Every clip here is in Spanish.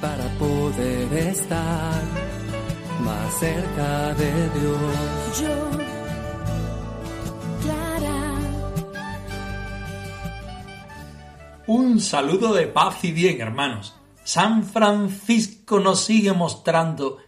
para poder estar más cerca de Dios. Yo, Clara, Un saludo de paz y bien, hermanos. San Francisco nos sigue mostrando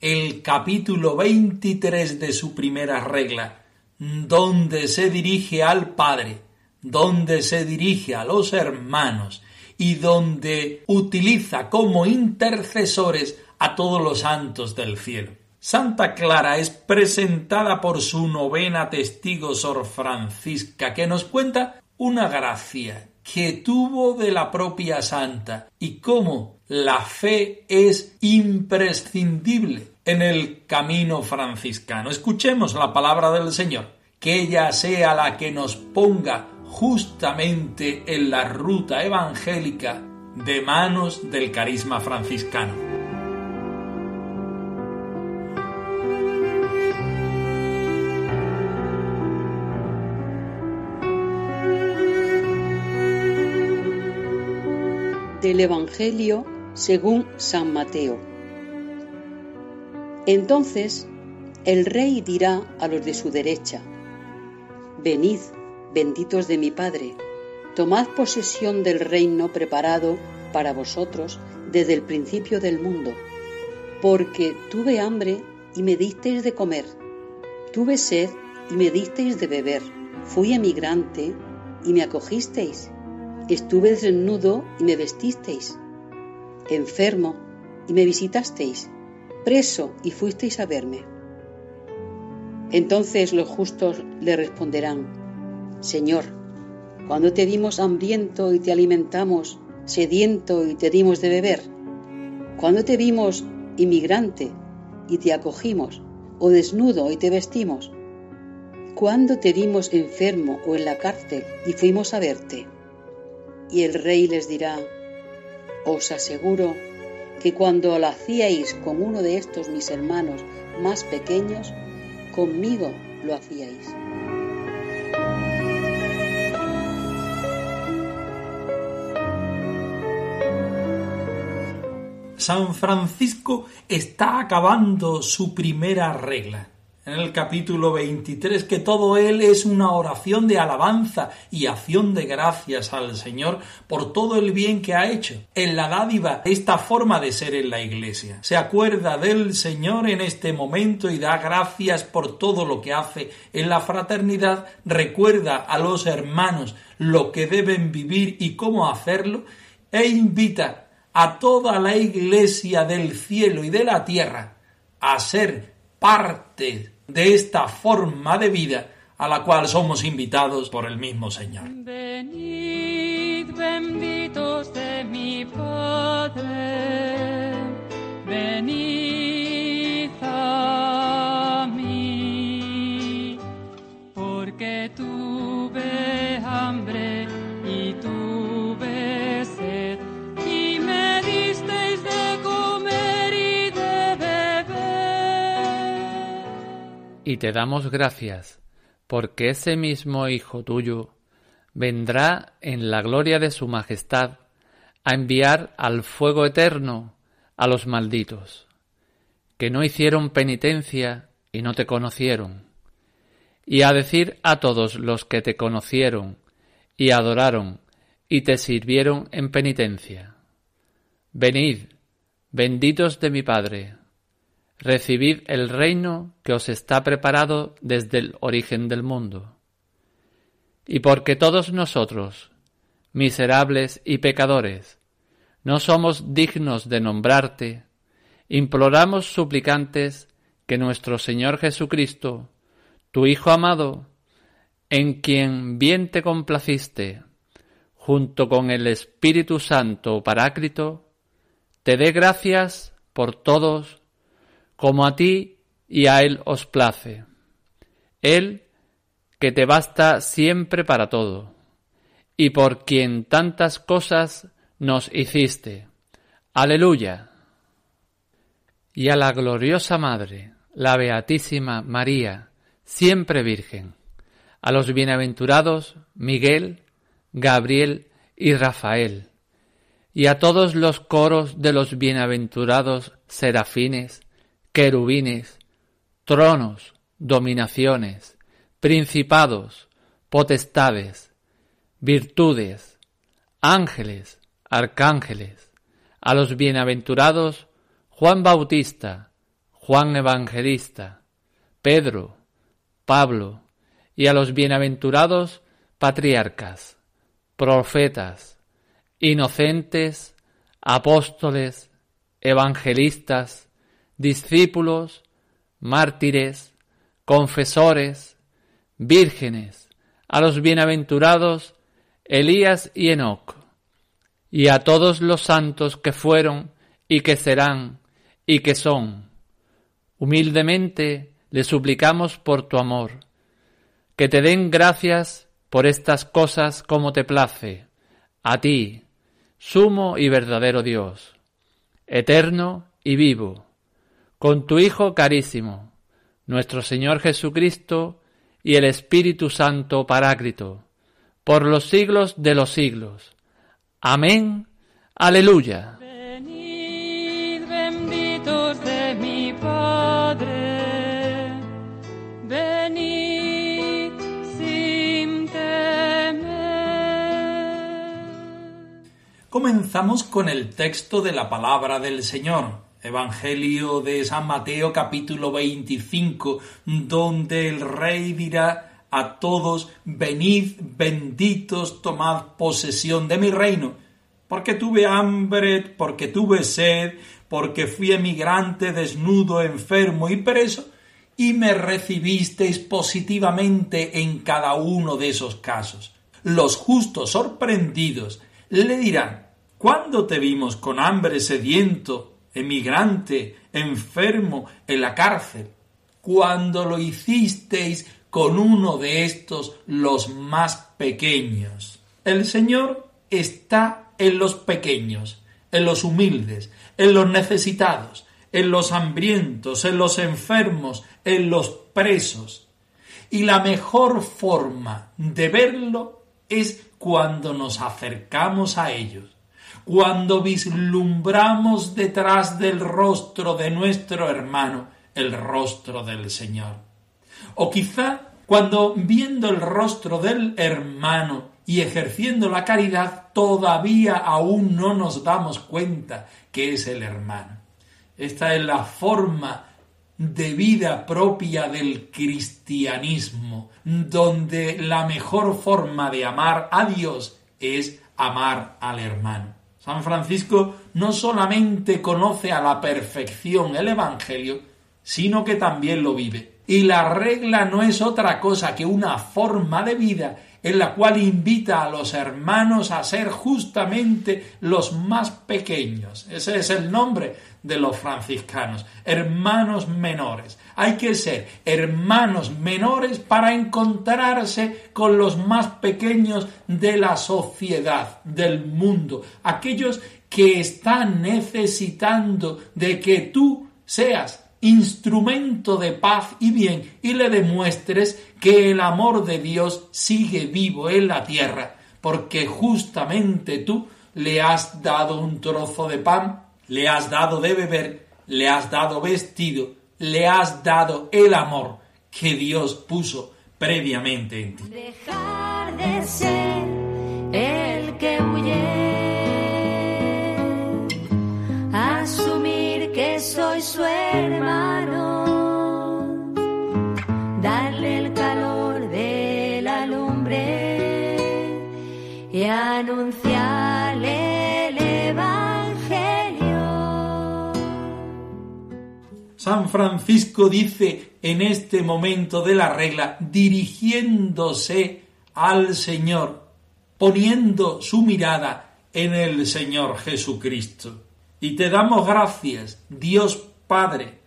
el capítulo 23 de su primera regla, donde se dirige al Padre, donde se dirige a los hermanos y donde utiliza como intercesores a todos los santos del cielo. Santa Clara es presentada por su novena testigo Sor Francisca, que nos cuenta una gracia que tuvo de la propia santa y cómo la fe es imprescindible en el camino franciscano. Escuchemos la palabra del Señor, que ella sea la que nos ponga justamente en la ruta evangélica de manos del carisma franciscano. del Evangelio según San Mateo. Entonces el rey dirá a los de su derecha, Venid, benditos de mi Padre, tomad posesión del reino preparado para vosotros desde el principio del mundo, porque tuve hambre y me disteis de comer, tuve sed y me disteis de beber, fui emigrante y me acogisteis Estuve desnudo y me vestisteis, enfermo y me visitasteis, preso y fuisteis a verme. Entonces los justos le responderán, Señor, cuando te vimos hambriento y te alimentamos, sediento y te dimos de beber, cuando te vimos inmigrante y te acogimos, o desnudo y te vestimos, cuando te vimos enfermo o en la cárcel y fuimos a verte. Y el rey les dirá, os aseguro que cuando lo hacíais con uno de estos mis hermanos más pequeños, conmigo lo hacíais. San Francisco está acabando su primera regla. En el capítulo 23 que todo él es una oración de alabanza y acción de gracias al Señor por todo el bien que ha hecho. En la dádiva, esta forma de ser en la iglesia. Se acuerda del Señor en este momento y da gracias por todo lo que hace en la fraternidad. Recuerda a los hermanos lo que deben vivir y cómo hacerlo e invita a toda la iglesia del cielo y de la tierra a ser parte de esta forma de vida a la cual somos invitados por el mismo Señor. Venid Y te damos gracias, porque ese mismo Hijo tuyo vendrá en la gloria de su majestad a enviar al fuego eterno a los malditos, que no hicieron penitencia y no te conocieron, y a decir a todos los que te conocieron y adoraron y te sirvieron en penitencia, Venid, benditos de mi Padre, recibid el reino que os está preparado desde el origen del mundo. Y porque todos nosotros, miserables y pecadores, no somos dignos de nombrarte, imploramos suplicantes que nuestro Señor Jesucristo, tu Hijo amado, en quien bien te complaciste, junto con el Espíritu Santo Paráclito, te dé gracias por todos, como a ti y a Él os place. Él que te basta siempre para todo, y por quien tantas cosas nos hiciste. Aleluya. Y a la gloriosa Madre, la Beatísima María, siempre Virgen, a los bienaventurados Miguel, Gabriel y Rafael, y a todos los coros de los bienaventurados serafines, querubines, tronos, dominaciones, principados, potestades, virtudes, ángeles, arcángeles, a los bienaventurados Juan Bautista, Juan Evangelista, Pedro, Pablo, y a los bienaventurados patriarcas, profetas, inocentes, apóstoles, evangelistas, discípulos, mártires, confesores, vírgenes, a los bienaventurados Elías y Enoc, y a todos los santos que fueron y que serán y que son. Humildemente le suplicamos por tu amor, que te den gracias por estas cosas como te place, a ti, sumo y verdadero Dios, eterno y vivo, con tu Hijo carísimo, nuestro Señor Jesucristo y el Espíritu Santo Paráclito, por los siglos de los siglos. Amén. Aleluya. Venid benditos de mi Padre, venid sin temer. Comenzamos con el texto de la palabra del Señor, Evangelio de San Mateo capítulo 25, donde el rey dirá a todos, venid benditos, tomad posesión de mi reino, porque tuve hambre, porque tuve sed, porque fui emigrante, desnudo, enfermo y preso, y me recibisteis positivamente en cada uno de esos casos. Los justos sorprendidos le dirán, ¿cuándo te vimos con hambre, sediento, emigrante, enfermo, en la cárcel? Cuando lo hicisteis con uno de estos los más pequeños. El Señor está en los pequeños, en los humildes, en los necesitados, en los hambrientos, en los enfermos, en los presos. Y la mejor forma de verlo es cuando nos acercamos a ellos, cuando vislumbramos detrás del rostro de nuestro hermano el rostro del Señor. O quizá cuando viendo el rostro del hermano y ejerciendo la caridad todavía aún no nos damos cuenta que es el hermano. Esta es la forma de vida propia del cristianismo, donde la mejor forma de amar a Dios es amar al hermano. San Francisco no solamente conoce a la perfección el Evangelio, sino que también lo vive. Y la regla no es otra cosa que una forma de vida en la cual invita a los hermanos a ser justamente los más pequeños. Ese es el nombre de los franciscanos, hermanos menores. Hay que ser hermanos menores para encontrarse con los más pequeños de la sociedad, del mundo, aquellos que están necesitando de que tú seas instrumento de paz y bien y le demuestres que el amor de Dios sigue vivo en la tierra, porque justamente tú le has dado un trozo de pan, le has dado de beber, le has dado vestido, le has dado el amor que Dios puso previamente en ti. Dejar de ser el que huye, asumir que soy su hermano, darle el calor de la lumbre y anunciarle San Francisco dice en este momento de la regla, dirigiéndose al Señor, poniendo su mirada en el Señor Jesucristo. Y te damos gracias, Dios Padre,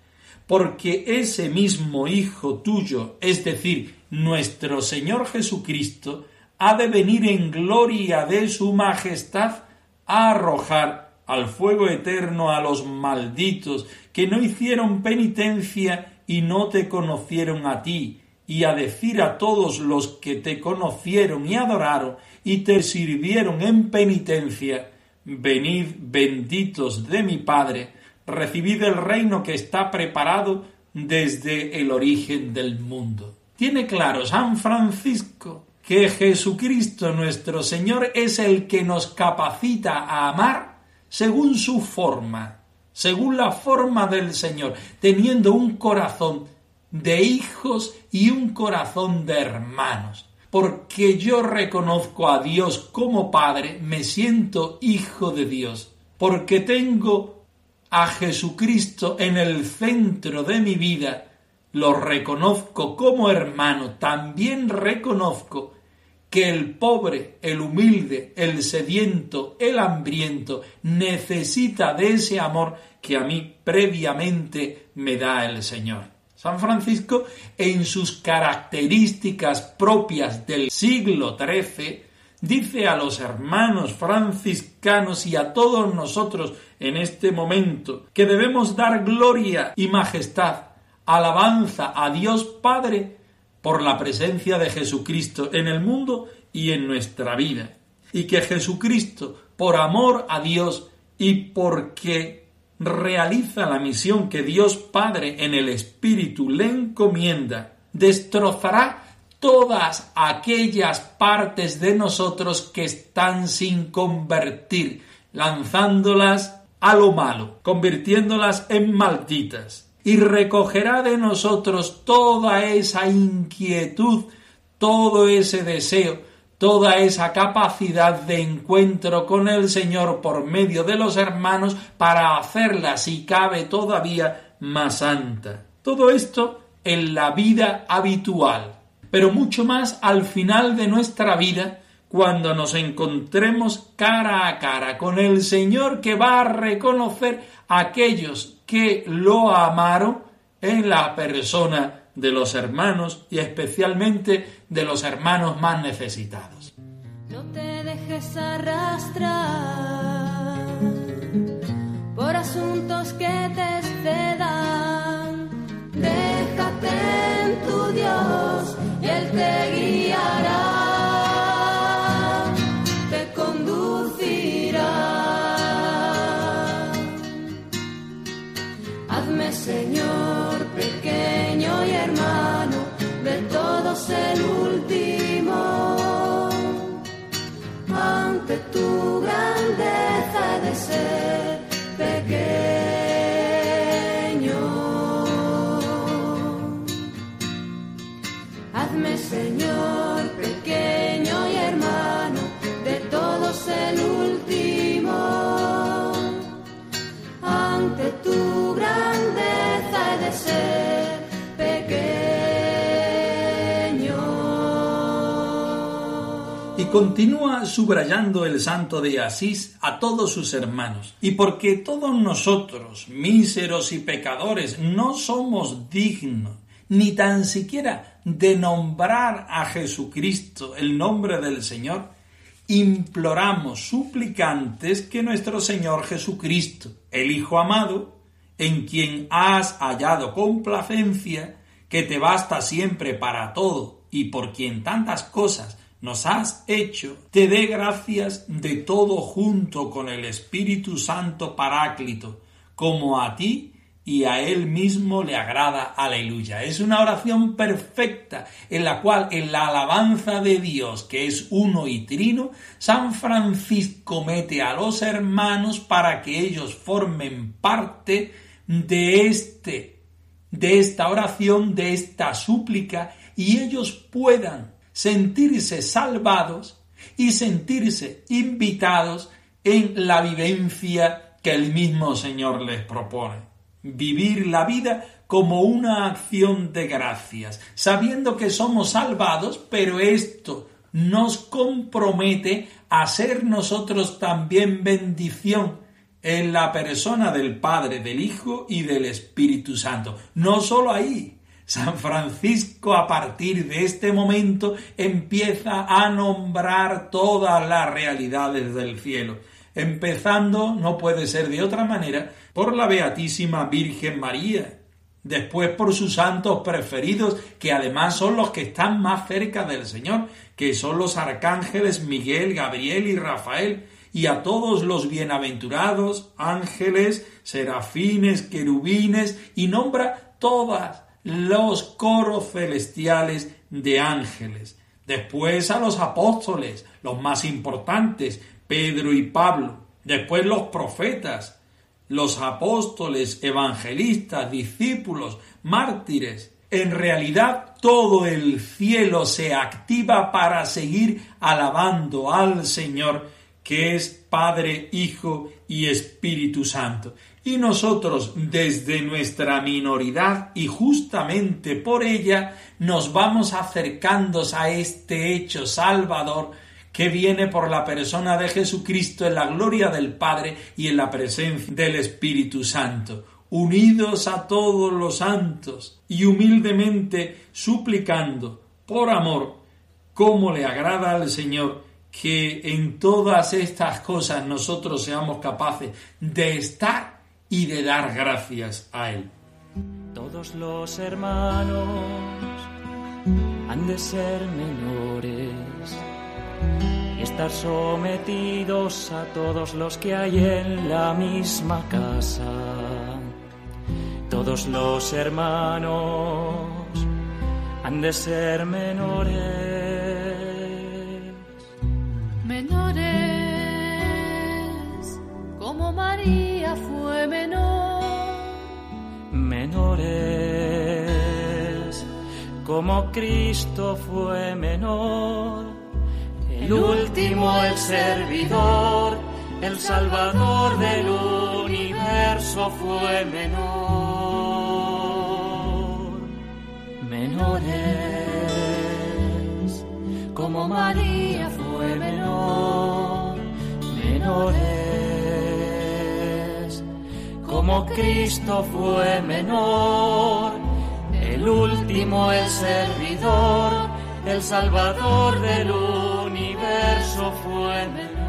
porque ese mismo Hijo tuyo, es decir, nuestro Señor Jesucristo, ha de venir en gloria de su majestad a arrojar al fuego eterno a los malditos que no hicieron penitencia y no te conocieron a ti, y a decir a todos los que te conocieron y adoraron y te sirvieron en penitencia, venid benditos de mi Padre, recibid el reino que está preparado desde el origen del mundo. Tiene claro San Francisco que Jesucristo nuestro Señor es el que nos capacita a amar según su forma, según la forma del Señor, teniendo un corazón de hijos y un corazón de hermanos. Porque yo reconozco a Dios como Padre, me siento hijo de Dios, porque tengo a Jesucristo en el centro de mi vida, lo reconozco como hermano, también reconozco que el pobre, el humilde, el sediento, el hambriento necesita de ese amor que a mí previamente me da el Señor. San Francisco, en sus características propias del siglo XIII, dice a los hermanos franciscanos y a todos nosotros en este momento que debemos dar gloria y majestad, alabanza a Dios Padre por la presencia de Jesucristo en el mundo y en nuestra vida. Y que Jesucristo, por amor a Dios y porque realiza la misión que Dios Padre en el Espíritu le encomienda, destrozará todas aquellas partes de nosotros que están sin convertir, lanzándolas a lo malo, convirtiéndolas en malditas y recogerá de nosotros toda esa inquietud, todo ese deseo, toda esa capacidad de encuentro con el Señor por medio de los hermanos para hacerla, si cabe, todavía más santa. Todo esto en la vida habitual, pero mucho más al final de nuestra vida, cuando nos encontremos cara a cara con el Señor que va a reconocer aquellos que lo amaron en la persona de los hermanos y especialmente de los hermanos más necesitados. No te dejes arrastrar por asuntos que te excedan. Déjate en tu Dios y Él te guiará. El último. Ante tu grandeza de ser pequeño. Hazme, Señor, pequeño y hermano, de todos el último. Ante tu grandeza continúa subrayando el santo de Asís a todos sus hermanos. Y porque todos nosotros, míseros y pecadores, no somos dignos ni tan siquiera de nombrar a Jesucristo el nombre del Señor, imploramos suplicantes que nuestro Señor Jesucristo, el Hijo amado, en quien has hallado complacencia, que te basta siempre para todo y por quien tantas cosas nos has hecho, te dé gracias de todo junto con el Espíritu Santo Paráclito, como a ti y a Él mismo le agrada. Aleluya. Es una oración perfecta en la cual en la alabanza de Dios, que es uno y trino, San Francisco mete a los hermanos para que ellos formen parte de este de esta oración, de esta súplica y ellos puedan sentirse salvados y sentirse invitados en la vivencia que el mismo Señor les propone vivir la vida como una acción de gracias, sabiendo que somos salvados, pero esto nos compromete a ser nosotros también bendición en la persona del Padre, del Hijo y del Espíritu Santo. No solo ahí. San Francisco a partir de este momento empieza a nombrar todas las realidades del cielo, empezando, no puede ser de otra manera, por la Beatísima Virgen María, después por sus santos preferidos, que además son los que están más cerca del Señor, que son los arcángeles Miguel, Gabriel y Rafael, y a todos los bienaventurados, ángeles, serafines, querubines, y nombra todos los coros celestiales de ángeles. Después a los apóstoles, los más importantes, Pedro y Pablo. Después los profetas, los apóstoles, evangelistas, discípulos, mártires. En realidad todo el cielo se activa para seguir alabando al Señor que es Padre, Hijo y Espíritu Santo. Y nosotros desde nuestra minoridad y justamente por ella nos vamos acercando a este hecho salvador que viene por la persona de Jesucristo en la gloria del Padre y en la presencia del Espíritu Santo, unidos a todos los santos y humildemente suplicando por amor como le agrada al Señor que en todas estas cosas nosotros seamos capaces de estar y de dar gracias a Él. Todos los hermanos han de ser menores y estar sometidos a todos los que hay en la misma casa. Todos los hermanos han de ser menores menores, como María fue. Menores, como Cristo fue menor. El último, el servidor, el salvador del universo fue menor. Menores, como María fue menor, menores, Cristo fue menor, el último, el servidor, el salvador del universo fue menor.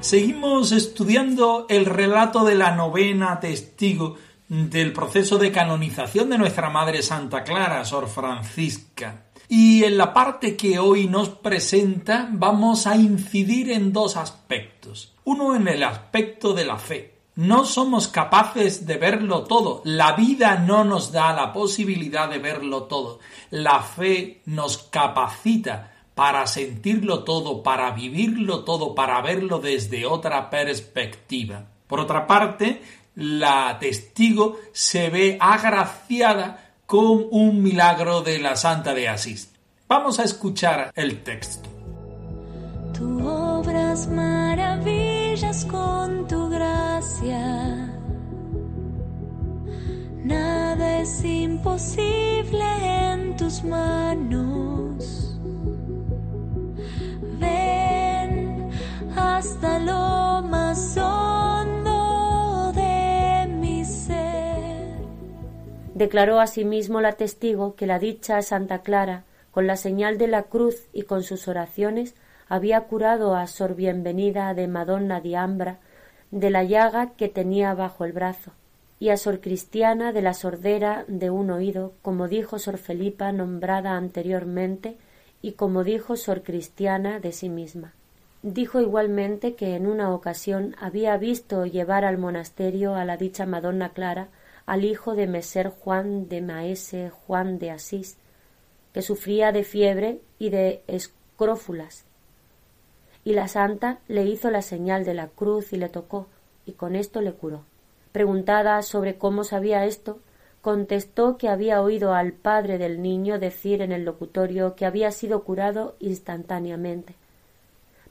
Seguimos estudiando el relato de la novena testigo del proceso de canonización de nuestra Madre Santa Clara, Sor Francisca. Y en la parte que hoy nos presenta vamos a incidir en dos aspectos. Uno en el aspecto de la fe. No somos capaces de verlo todo. La vida no nos da la posibilidad de verlo todo. La fe nos capacita para sentirlo todo, para vivirlo todo, para verlo desde otra perspectiva. Por otra parte, la testigo se ve agraciada con un milagro de la Santa de Asís. Vamos a escuchar el texto. Tú obras maravillas con tu gracia. Nada es imposible en tus manos. Ven hasta lo más Declaró asimismo la testigo que la dicha Santa Clara, con la señal de la cruz y con sus oraciones, había curado a Sor Bienvenida de Madonna di Ambra de la llaga que tenía bajo el brazo, y a Sor Cristiana de la sordera de un oído, como dijo Sor Felipa nombrada anteriormente, y como dijo Sor Cristiana de sí misma. Dijo igualmente que en una ocasión había visto llevar al monasterio a la dicha Madonna Clara al hijo de Meser Juan de Maese Juan de Asís, que sufría de fiebre y de escrófulas. Y la santa le hizo la señal de la cruz y le tocó, y con esto le curó. Preguntada sobre cómo sabía esto, contestó que había oído al padre del niño decir en el locutorio que había sido curado instantáneamente.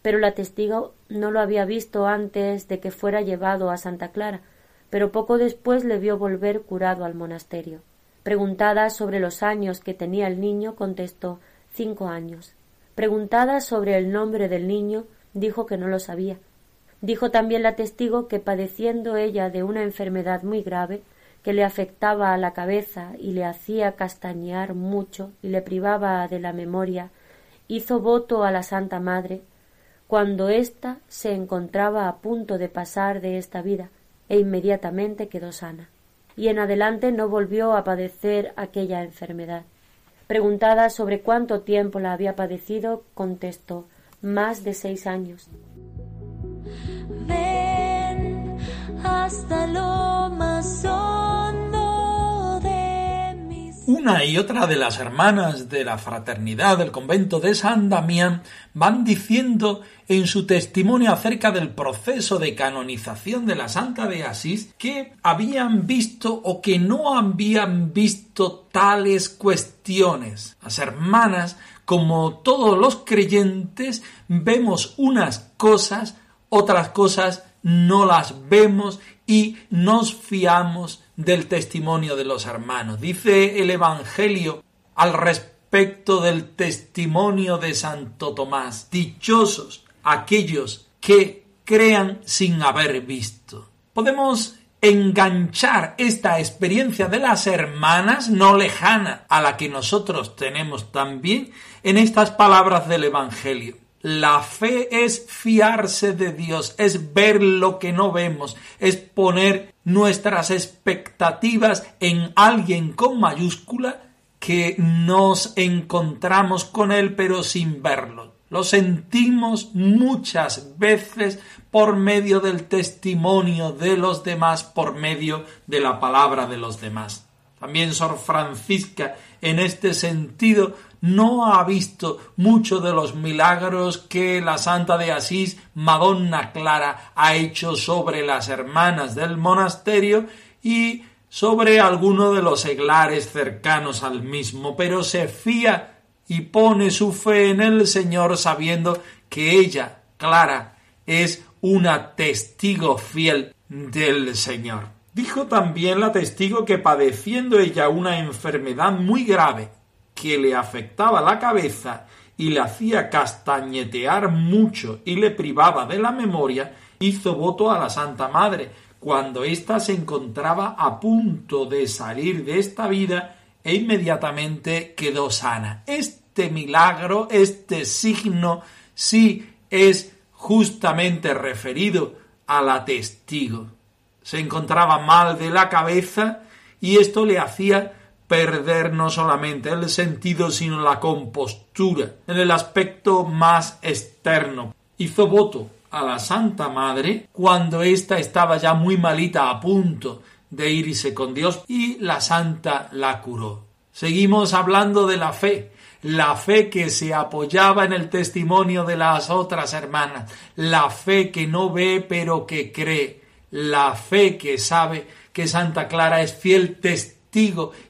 Pero la testigo no lo había visto antes de que fuera llevado a Santa Clara, pero poco después le vio volver curado al monasterio. Preguntada sobre los años que tenía el niño, contestó cinco años. Preguntada sobre el nombre del niño, dijo que no lo sabía. Dijo también la testigo que padeciendo ella de una enfermedad muy grave, que le afectaba a la cabeza y le hacía castañear mucho y le privaba de la memoria, hizo voto a la Santa Madre cuando ésta se encontraba a punto de pasar de esta vida, e inmediatamente quedó sana, y en adelante no volvió a padecer aquella enfermedad. Preguntada sobre cuánto tiempo la había padecido, contestó más de seis años. Ven hasta lo más una y otra de las hermanas de la fraternidad del convento de San Damián van diciendo en su testimonio acerca del proceso de canonización de la Santa de Asís que habían visto o que no habían visto tales cuestiones. Las hermanas, como todos los creyentes, vemos unas cosas, otras cosas no las vemos y nos fiamos del testimonio de los hermanos. Dice el Evangelio al respecto del testimonio de Santo Tomás. Dichosos aquellos que crean sin haber visto. Podemos enganchar esta experiencia de las hermanas no lejana a la que nosotros tenemos también en estas palabras del Evangelio. La fe es fiarse de Dios, es ver lo que no vemos, es poner nuestras expectativas en alguien con mayúscula que nos encontramos con él pero sin verlo. Lo sentimos muchas veces por medio del testimonio de los demás, por medio de la palabra de los demás. También Sor Francisca en este sentido no ha visto mucho de los milagros que la Santa de Asís, Madonna Clara, ha hecho sobre las hermanas del monasterio y sobre alguno de los seglares cercanos al mismo, pero se fía y pone su fe en el Señor sabiendo que ella, Clara, es una testigo fiel del Señor. Dijo también la testigo que padeciendo ella una enfermedad muy grave, que le afectaba la cabeza y le hacía castañetear mucho y le privaba de la memoria, hizo voto a la Santa Madre, cuando ésta se encontraba a punto de salir de esta vida e inmediatamente quedó sana. Este milagro, este signo, sí es justamente referido a la testigo. Se encontraba mal de la cabeza y esto le hacía perder no solamente el sentido, sino la compostura en el aspecto más externo. Hizo voto a la Santa Madre cuando ésta estaba ya muy malita a punto de irse con Dios y la Santa la curó. Seguimos hablando de la fe, la fe que se apoyaba en el testimonio de las otras hermanas, la fe que no ve pero que cree, la fe que sabe que Santa Clara es fiel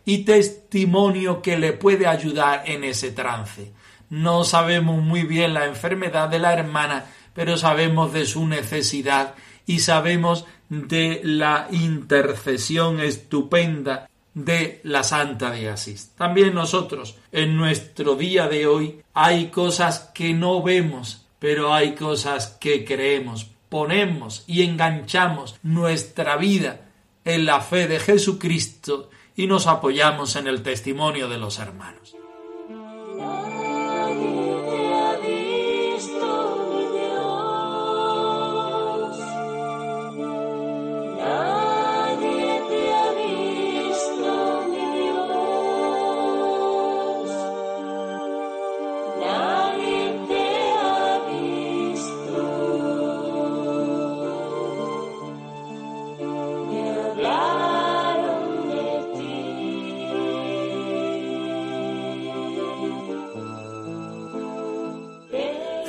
y testimonio que le puede ayudar en ese trance. No sabemos muy bien la enfermedad de la hermana, pero sabemos de su necesidad y sabemos de la intercesión estupenda de la Santa de Asís. También nosotros, en nuestro día de hoy, hay cosas que no vemos, pero hay cosas que creemos. Ponemos y enganchamos nuestra vida en la fe de Jesucristo y nos apoyamos en el testimonio de los hermanos.